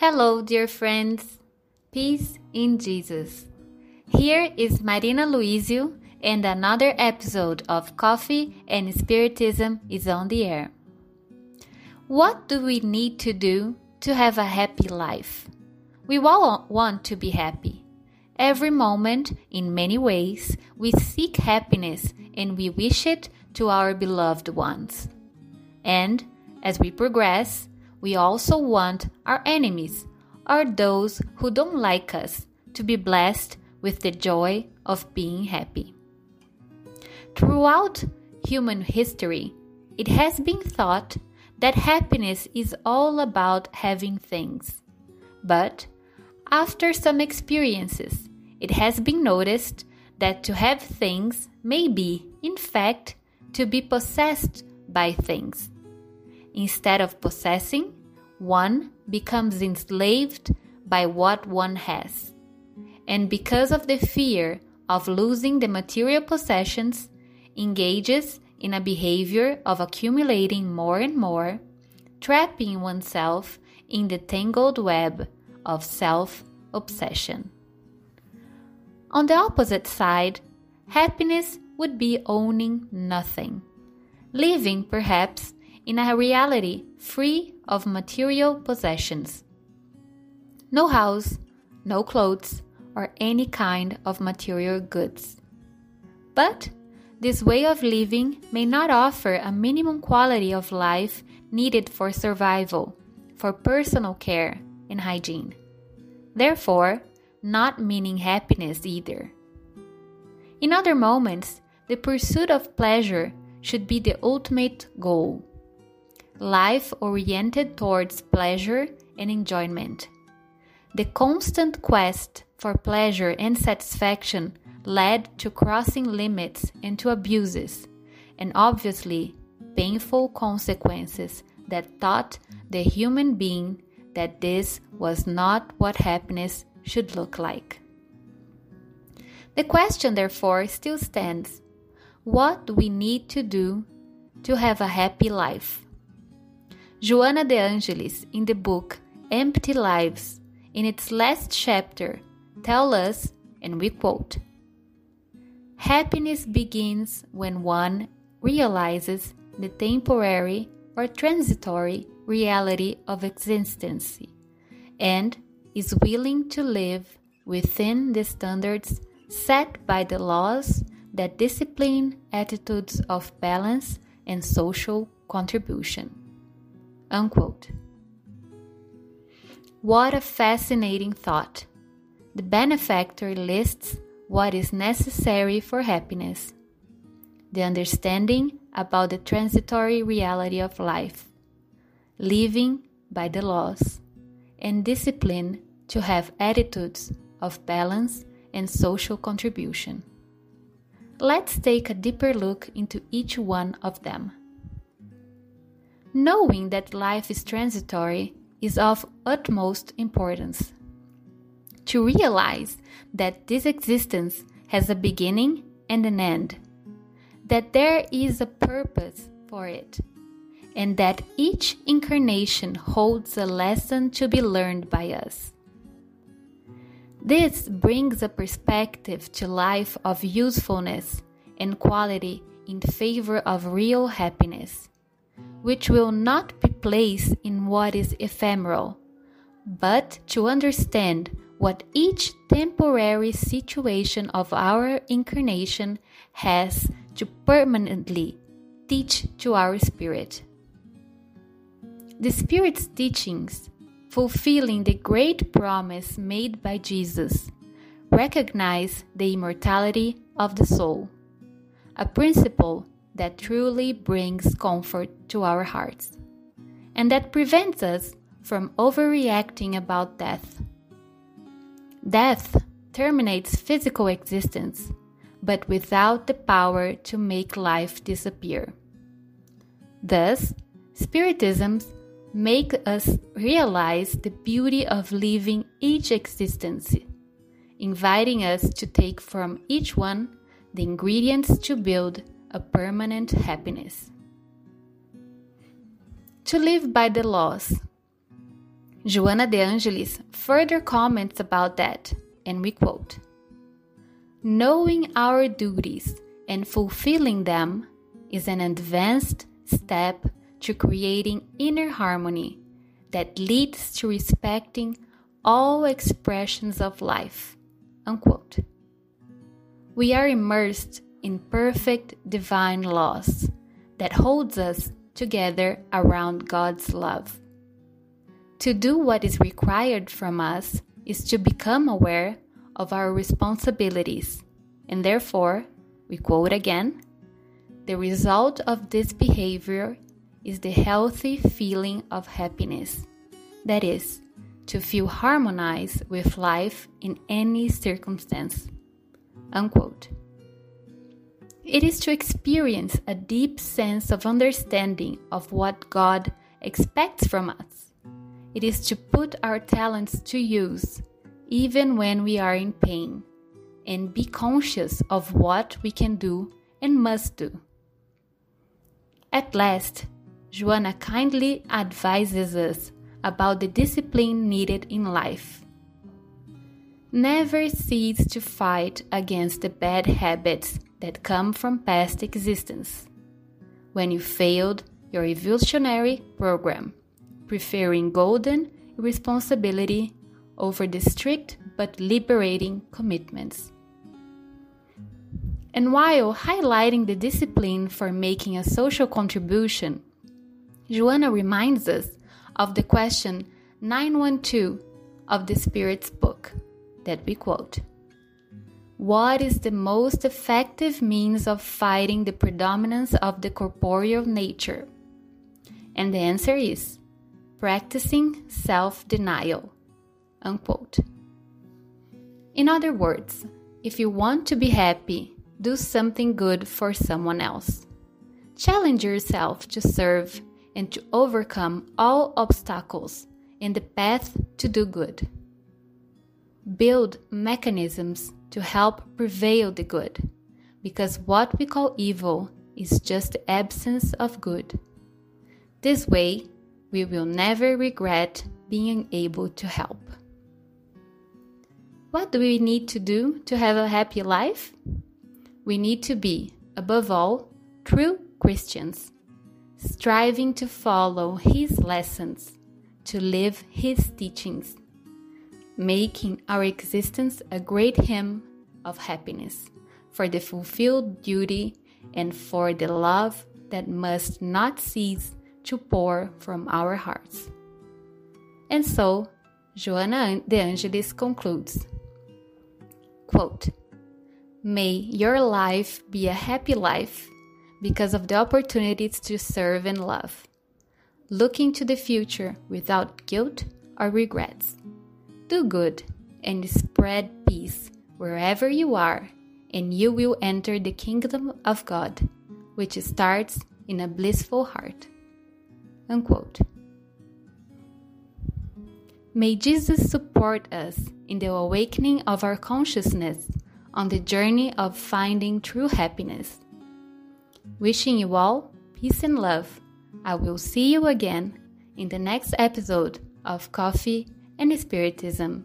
Hello, dear friends. Peace in Jesus. Here is Marina Luizio, and another episode of Coffee and Spiritism is on the air. What do we need to do to have a happy life? We all want to be happy. Every moment, in many ways, we seek happiness and we wish it to our beloved ones. And as we progress, we also want our enemies, or those who don't like us, to be blessed with the joy of being happy. Throughout human history, it has been thought that happiness is all about having things. But after some experiences, it has been noticed that to have things may be, in fact, to be possessed by things. Instead of possessing, one becomes enslaved by what one has. And because of the fear of losing the material possessions, engages in a behavior of accumulating more and more, trapping oneself in the tangled web of self obsession. On the opposite side, happiness would be owning nothing, living perhaps in a reality free of material possessions. No house, no clothes, or any kind of material goods. But this way of living may not offer a minimum quality of life needed for survival, for personal care and hygiene. Therefore, not meaning happiness either. In other moments, the pursuit of pleasure should be the ultimate goal. Life oriented towards pleasure and enjoyment. The constant quest for pleasure and satisfaction led to crossing limits and to abuses, and obviously painful consequences that taught the human being that this was not what happiness should look like. The question, therefore, still stands what do we need to do to have a happy life? Joanna de Angelis, in the book Empty Lives, in its last chapter, tells us, and we quote, Happiness begins when one realizes the temporary or transitory reality of existence and is willing to live within the standards set by the laws that discipline attitudes of balance and social contribution. Unquote. What a fascinating thought! The benefactor lists what is necessary for happiness, the understanding about the transitory reality of life, living by the laws, and discipline to have attitudes of balance and social contribution. Let's take a deeper look into each one of them. Knowing that life is transitory is of utmost importance to realize that this existence has a beginning and an end, that there is a purpose for it, and that each incarnation holds a lesson to be learned by us. This brings a perspective to life of usefulness and quality in favor of real happiness, which will not be placed in what is ephemeral, but to understand what each temporary situation of our incarnation has to permanently teach to our spirit. The Spirit's teachings, fulfilling the great promise made by Jesus, recognize the immortality of the soul, a principle that truly brings comfort to our hearts, and that prevents us from overreacting about death Death terminates physical existence, but without the power to make life disappear. Thus, Spiritism make us realize the beauty of living each existence, inviting us to take from each one the ingredients to build a permanent happiness. To live by the laws Joanna de Angelis further comments about that, and we quote Knowing our duties and fulfilling them is an advanced step to creating inner harmony that leads to respecting all expressions of life. Unquote. We are immersed in perfect divine laws that holds us together around God's love. To do what is required from us is to become aware of our responsibilities, and therefore, we quote again, the result of this behavior is the healthy feeling of happiness. That is, to feel harmonized with life in any circumstance. Unquote. It is to experience a deep sense of understanding of what God expects from us. It is to put our talents to use, even when we are in pain, and be conscious of what we can do and must do. At last, Joanna kindly advises us about the discipline needed in life. Never cease to fight against the bad habits that come from past existence. When you failed your evolutionary program, preferring golden responsibility over the strict but liberating commitments. And while highlighting the discipline for making a social contribution, Joanna reminds us of the question 912 of the Spirit's book that we quote. What is the most effective means of fighting the predominance of the corporeal nature? And the answer is practicing self denial. Unquote. In other words, if you want to be happy, do something good for someone else. Challenge yourself to serve and to overcome all obstacles in the path to do good. Build mechanisms to help prevail the good, because what we call evil is just the absence of good. This way, we will never regret being able to help. What do we need to do to have a happy life? We need to be, above all, true Christians striving to follow His lessons, to live His teachings, making our existence a great hymn of happiness for the fulfilled duty and for the love that must not cease to pour from our hearts. And so, Joanna de Angelis concludes quote, May your life be a happy life because of the opportunities to serve and love. Looking to the future without guilt or regrets. Do good and spread peace wherever you are, and you will enter the kingdom of God, which starts in a blissful heart. Unquote. May Jesus support us in the awakening of our consciousness on the journey of finding true happiness Wishing you all peace and love. I will see you again in the next episode of Coffee and Spiritism.